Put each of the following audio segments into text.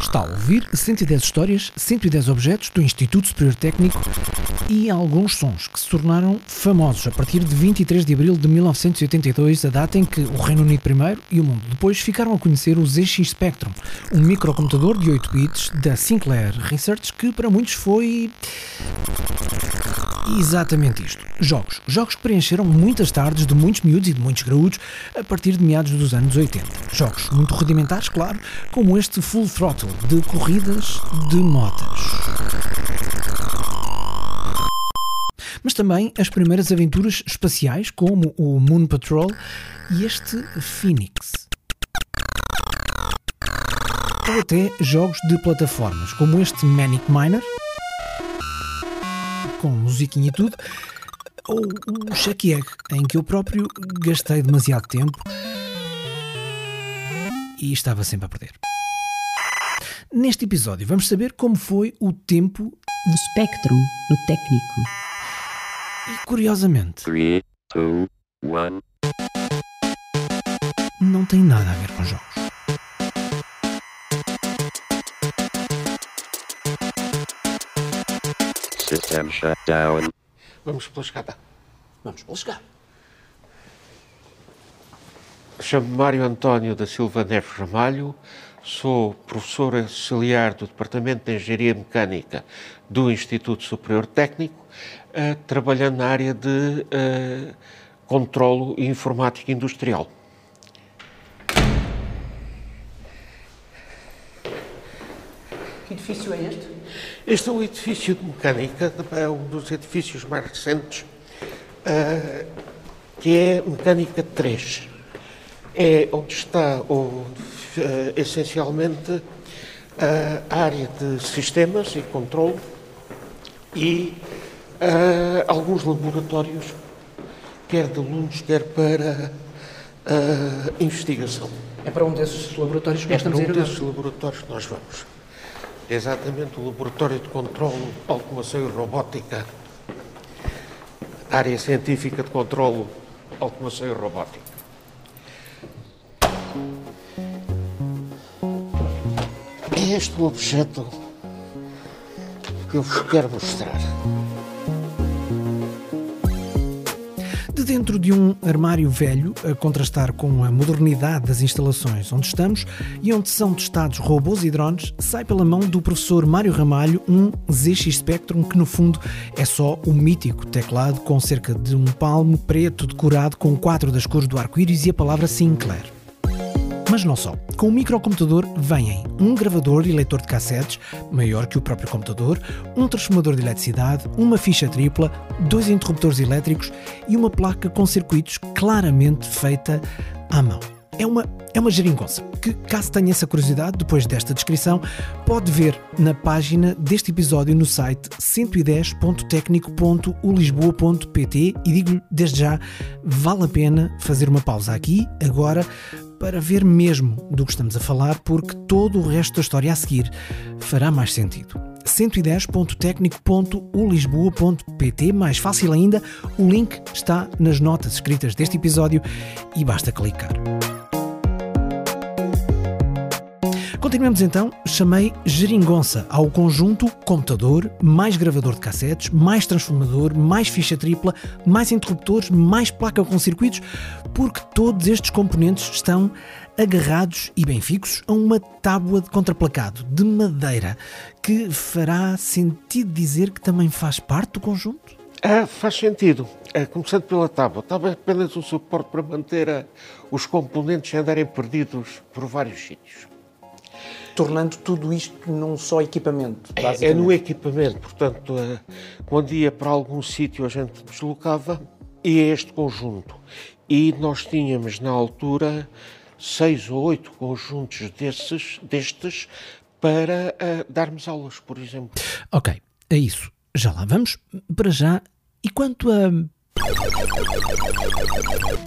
Está a ouvir 110 histórias, 110 objetos do Instituto Superior Técnico e alguns sons que se tornaram famosos a partir de 23 de abril de 1982, a data em que o Reino Unido primeiro e o mundo depois ficaram a conhecer o ZX Spectrum, um microcomputador de 8 bits da Sinclair Research que para muitos foi exatamente isto. Jogos. Jogos que preencheram muitas tardes de muitos miúdos e de muitos graúdos a partir de meados dos anos 80. Jogos muito rudimentares, claro, como este Full Throttle de corridas de motas. Mas também as primeiras aventuras espaciais, como o Moon Patrol e este Phoenix. Ou até jogos de plataformas, como este Manic Miner, com musiquinha e tudo, ou o Check Egg, em que eu próprio gastei demasiado tempo e estava sempre a perder. Neste episódio vamos saber como foi o tempo do Spectrum no técnico. e, curiosamente, Three, two, one. não tem nada a ver com jogos. System shut down. Vamos pela escada. Vamos pela escada. Chamo-me Mário António da Silva Neves Ramalho, sou professor auxiliar do Departamento de Engenharia Mecânica do Instituto Superior Técnico, eh, trabalhando na área de eh, controlo e informática industrial. Que edifício é este? Este é um edifício de mecânica, é um dos edifícios mais recentes, eh, que é Mecânica 3. É onde está o, eh, essencialmente eh, a área de sistemas e controle e eh, alguns laboratórios, quer de alunos, quer para eh, investigação. É para um desses laboratórios que É nós para estamos a um ir agora. desses laboratórios que nós vamos. Exatamente o Laboratório de Controlo, Automação e Robótica. Área Científica de Controlo, Automação e Robótica. É este o objeto que eu vos quero mostrar. Dentro de um armário velho, a contrastar com a modernidade das instalações onde estamos e onde são testados robôs e drones, sai pela mão do professor Mário Ramalho um ZX Spectrum que, no fundo, é só o mítico teclado com cerca de um palmo preto decorado com quatro das cores do arco-íris e a palavra Sinclair. Mas não só. Com o microcomputador vêm um gravador e leitor de cassetes, maior que o próprio computador, um transformador de eletricidade, uma ficha tripla, dois interruptores elétricos e uma placa com circuitos claramente feita à mão. É uma, é uma geringonça que, caso tenha essa curiosidade, depois desta descrição, pode ver na página deste episódio no site 110.tecnico.ulisboa.pt e digo-lhe desde já, vale a pena fazer uma pausa aqui, agora, para ver mesmo do que estamos a falar, porque todo o resto da história a seguir fará mais sentido. 110.tecnico.ulisboa.pt Mais fácil ainda, o link está nas notas escritas deste episódio e basta clicar. Continuemos então, chamei geringonça ao conjunto computador, mais gravador de cassetes, mais transformador, mais ficha tripla, mais interruptores, mais placa com circuitos, porque todos estes componentes estão agarrados e bem fixos a uma tábua de contraplacado de madeira, que fará sentido dizer que também faz parte do conjunto? Ah, faz sentido. Ah, começando pela tábua. A tábua é apenas um suporte para manter ah, os componentes andarem perdidos por vários sítios. Tornando tudo isto num só equipamento, É, é no equipamento, portanto, eh, quando ia para algum sítio a gente deslocava, ia este conjunto. E nós tínhamos na altura seis ou oito conjuntos desses, destes para eh, darmos aulas, por exemplo. Ok, é isso. Já lá vamos. Para já. E quanto a.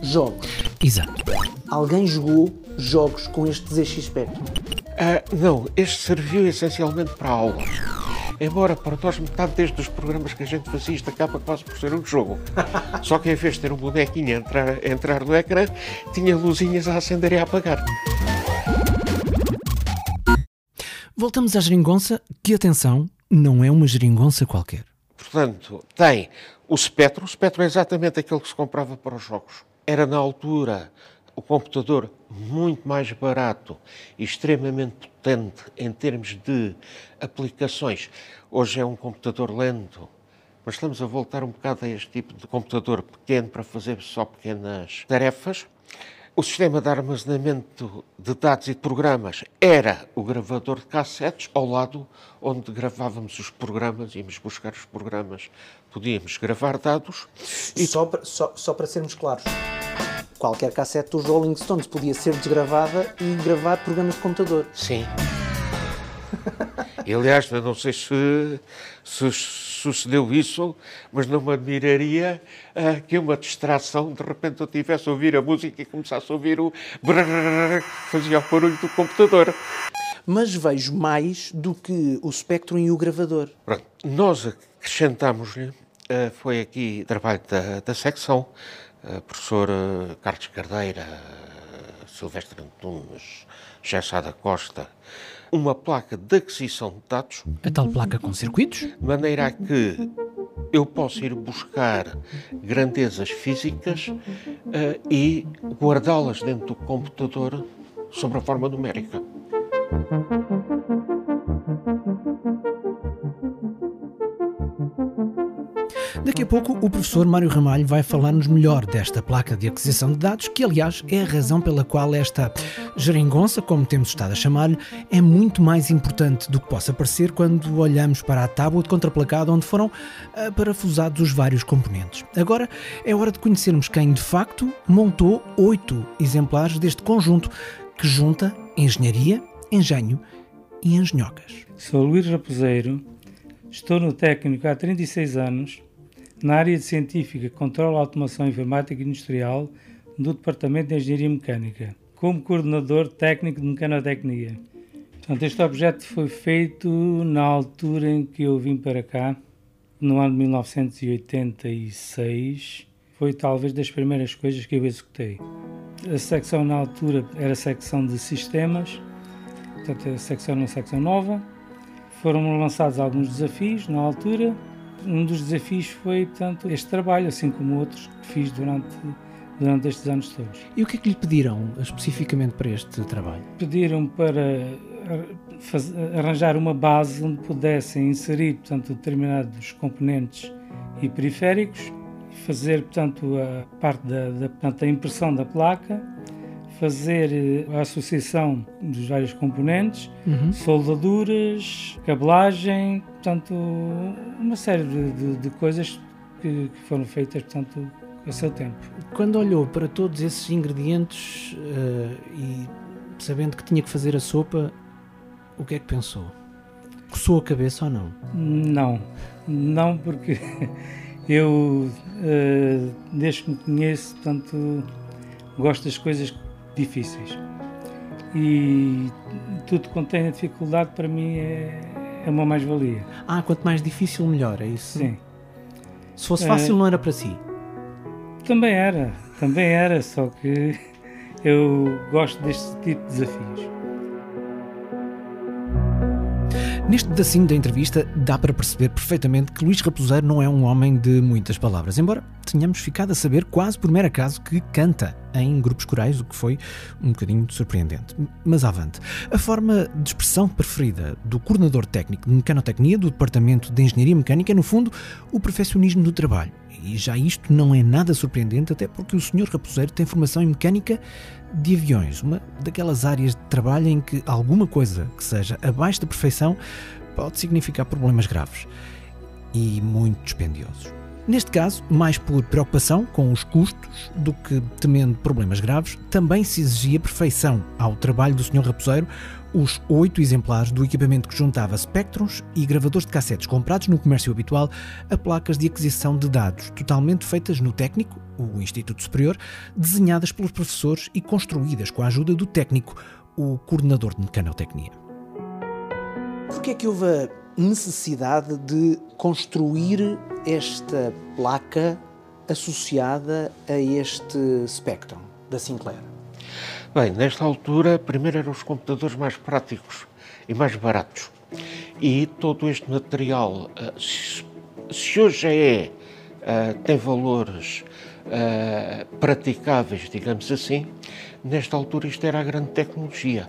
Jogos. Exato. Alguém jogou jogos com este ZX Spectrum? Ah, não, este serviu essencialmente para aulas. Embora para nós metade desde os programas que a gente fazia isto acaba quase por ser um jogo. Só que em vez de ter um bonequinho a entrar, a entrar no ecrã, tinha luzinhas a acender e a apagar. Voltamos à geringonça, que atenção, não é uma geringonça qualquer. Portanto, tem o Spectrum. O Spectrum é exatamente aquele que se comprava para os jogos. Era, na altura, o computador muito mais barato e extremamente potente em termos de aplicações. Hoje é um computador lento, mas estamos a voltar um bocado a este tipo de computador pequeno para fazer só pequenas tarefas. O sistema de armazenamento de dados e de programas era o gravador de cassetes, ao lado onde gravávamos os programas, íamos buscar os programas, podíamos gravar dados. E só, para, só, só para sermos claros, qualquer cassete dos Rolling Stones podia ser desgravada e gravar programas de computador. Sim. E, aliás, eu não sei se, se sucedeu isso, mas não me admiraria uh, que uma distração, de repente eu tivesse a ouvir a música e começasse a ouvir o brrr, fazia o barulho do computador. Mas vejo mais do que o Spectrum e o gravador. Pronto, nós acrescentámos-lhe, uh, foi aqui trabalho da, da secção, professor uh, Carlos Cardeira, Silvestre Antunes, Gessada Costa, uma placa de aquisição de dados. A tal placa com circuitos? De maneira a que eu posso ir buscar grandezas físicas uh, e guardá-las dentro do computador sob a forma numérica. Daqui a pouco o professor Mário Ramalho vai falar-nos melhor desta placa de aquisição de dados, que aliás é a razão pela qual esta geringonça, como temos estado a chamar-lhe, é muito mais importante do que possa parecer quando olhamos para a tábua de contraplacado onde foram uh, parafusados os vários componentes. Agora é hora de conhecermos quem de facto montou oito exemplares deste conjunto que junta engenharia, engenho e engenhocas. Sou Luís Raposeiro, estou no técnico há 36 anos na área de científica, controle, automação informática industrial do Departamento de Engenharia Mecânica, como coordenador técnico de mecanotecnia. Portanto, este objeto foi feito na altura em que eu vim para cá, no ano de 1986. Foi talvez das primeiras coisas que eu executei. A secção na altura era a secção de sistemas, portanto a secção era uma secção nova. Foram lançados alguns desafios na altura um dos desafios foi, portanto, este trabalho, assim como outros que fiz durante, durante estes anos todos. E o que é que lhe pediram especificamente para este trabalho? Pediram para arranjar uma base onde pudessem inserir, portanto, determinados componentes e periféricos, fazer, portanto, a parte da, da, portanto, da impressão da placa, fazer eh, a associação dos vários componentes, uhum. soldaduras, cabelagem, portanto, uma série de, de, de coisas que, que, foram feitas, portanto, a seu tempo. Quando olhou para todos esses ingredientes uh, e sabendo que tinha que fazer a sopa, o que é que pensou? Coçou a cabeça ou não? Não, não porque eu, uh, desde que me conheço, portanto, gosto das coisas difíceis. E tudo que contém dificuldade para mim é, é uma mais-valia. Ah, quanto mais difícil, melhor, é isso? Sim. Se fosse fácil, é, não era para si? Também era, também era, só que eu gosto deste tipo de desafios. Neste pedacinho da entrevista dá para perceber perfeitamente que Luís Raposeiro não é um homem de muitas palavras, embora tenhamos ficado a saber quase por mero acaso que canta em grupos corais, o que foi um bocadinho surpreendente. Mas avante. A forma de expressão preferida do coordenador técnico de mecanotecnia do Departamento de Engenharia Mecânica é, no fundo, o perfeccionismo do trabalho. E já isto não é nada surpreendente, até porque o Sr. Raposeiro tem formação em mecânica de aviões, uma daquelas áreas de trabalho em que alguma coisa que seja abaixo da perfeição pode significar problemas graves e muito dispendiosos. Neste caso, mais por preocupação com os custos do que temendo problemas graves, também se exigia perfeição ao trabalho do Sr. Raposeiro os oito exemplares do equipamento que juntava spectrums e gravadores de cassetes comprados no comércio habitual a placas de aquisição de dados, totalmente feitas no técnico, o Instituto Superior, desenhadas pelos professores e construídas com a ajuda do técnico, o coordenador de mecanotecnia. Por que é que houve necessidade de construir esta placa associada a este Spectrum da Sinclair? Bem, nesta altura, primeiro eram os computadores mais práticos e mais baratos. E todo este material, uh, se, hoje é, uh, tem valores praticáveis, digamos assim, nesta altura isto era a grande tecnologia.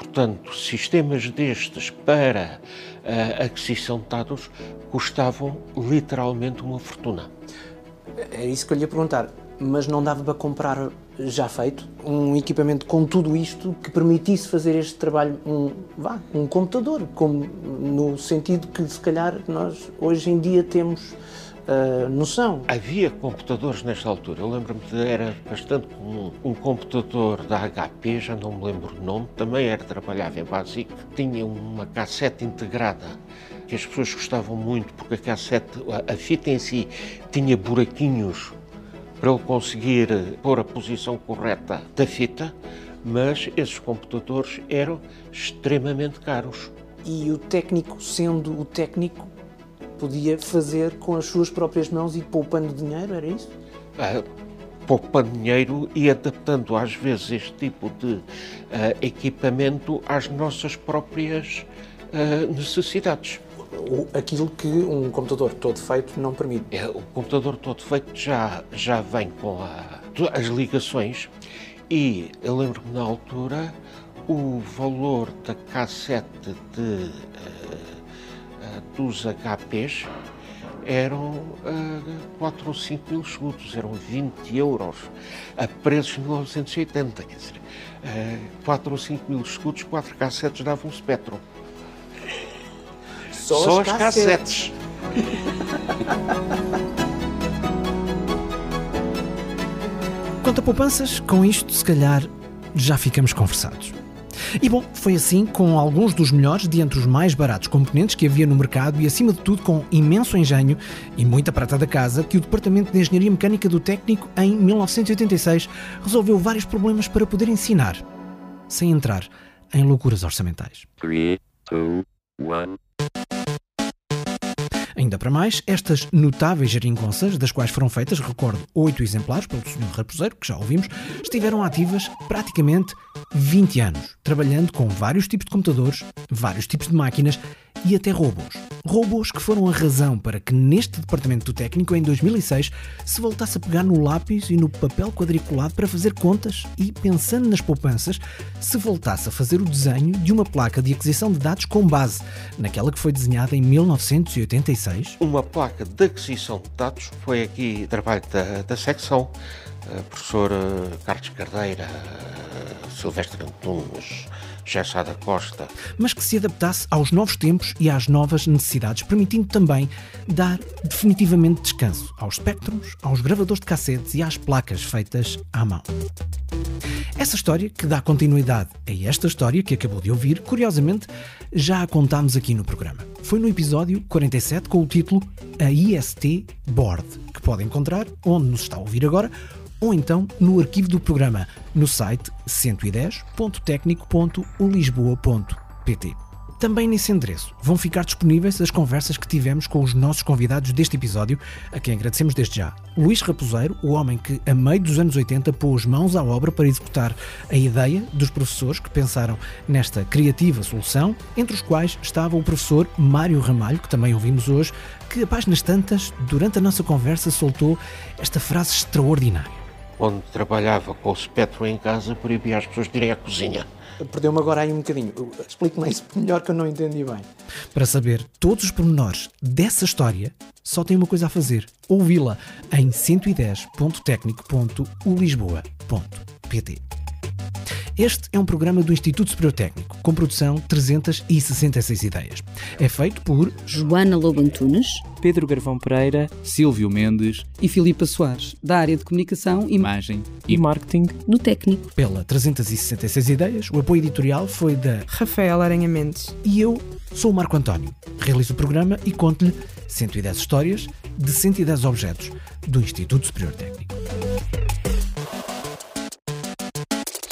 Portanto, sistemas destes para a aquisição de dados custavam literalmente uma fortuna. É isso que eu lhe ia perguntar mas não dava para comprar já feito um equipamento com tudo isto que permitisse fazer este trabalho um vá um computador como no sentido que se calhar nós hoje em dia temos uh, noção. Havia computadores nesta altura. Eu lembro-me de era bastante comum. Um computador da HP já não me lembro o nome também era trabalhava em BASIC tinha uma cassete integrada que as pessoas gostavam muito porque a cassete a fita em si tinha buraquinhos para ele conseguir pôr a posição correta da fita, mas esses computadores eram extremamente caros. E o técnico, sendo o técnico, podia fazer com as suas próprias mãos e poupando dinheiro, era isso? Ah, poupando dinheiro e adaptando às vezes este tipo de uh, equipamento às nossas próprias uh, necessidades aquilo que um computador todo feito não permite. É, o computador todo feito já, já vem com a, as ligações e eu lembro-me na altura o valor da cassete de, uh, uh, dos HPs eram uh, 4 ou 5 mil escudos, eram 20 euros a preços de 1980. Quer dizer, uh, 4 ou 5 mil escudos, 4 cassetes davam um Spectrum. Só, Só as, as cassetes. cassetes. Quanto a poupanças, com isto se calhar já ficamos conversados. E bom, foi assim com alguns dos melhores de entre os mais baratos componentes que havia no mercado e, acima de tudo, com imenso engenho e muita prata da casa, que o Departamento de Engenharia Mecânica do Técnico, em 1986, resolveu vários problemas para poder ensinar, sem entrar em loucuras orçamentais. 3, 2, 1. Ainda para mais, estas notáveis geringonças, das quais foram feitas, recordo, oito exemplares pelo Sr. Raposeiro, que já ouvimos, estiveram ativas praticamente 20 anos, trabalhando com vários tipos de computadores, vários tipos de máquinas e até robôs. Robôs que foram a razão para que neste departamento do técnico, em 2006, se voltasse a pegar no lápis e no papel quadriculado para fazer contas e, pensando nas poupanças, se voltasse a fazer o desenho de uma placa de aquisição de dados com base naquela que foi desenhada em 1986. Uma placa de aquisição de dados foi aqui trabalho da, da secção, uh, professor uh, Carlos Cardeira, Silvestre Antunes, Gessada Costa. Mas que se adaptasse aos novos tempos e às novas necessidades, permitindo também dar definitivamente descanso aos espectros, aos gravadores de cassetes e às placas feitas à mão. Essa história, que dá continuidade a esta história que acabou de ouvir, curiosamente, já a contámos aqui no programa. Foi no episódio 47 com o título A IST Board, que pode encontrar onde nos está a ouvir agora ou então no arquivo do programa no site 110.tecnico.ulisboa.pt. Também nesse endereço vão ficar disponíveis as conversas que tivemos com os nossos convidados deste episódio, a quem agradecemos desde já. Luís Raposeiro, o homem que, a meio dos anos 80, pôs mãos à obra para executar a ideia dos professores que pensaram nesta criativa solução, entre os quais estava o professor Mário Ramalho, que também ouvimos hoje, que a páginas tantas, durante a nossa conversa, soltou esta frase extraordinária onde trabalhava com o espectro em casa, proibia as pessoas de irem à cozinha. Perdeu-me agora aí um bocadinho. Explique-me isso melhor que eu não entendi bem. Para saber todos os pormenores dessa história, só tem uma coisa a fazer: ouvi-la em 110.tecnico.ulisboa.pt. Este é um programa do Instituto Superior Técnico, com produção 366 ideias. É feito por Joana Lobo Antunes, Pedro Garvão Pereira, Silvio Mendes e Filipa Soares, da área de comunicação, imagem e marketing no técnico. Pela 366 ideias, o apoio editorial foi da Rafael Aranha Mendes. E eu sou o Marco António. Realizo o programa e conto-lhe 110 histórias de 110 objetos do Instituto Superior Técnico.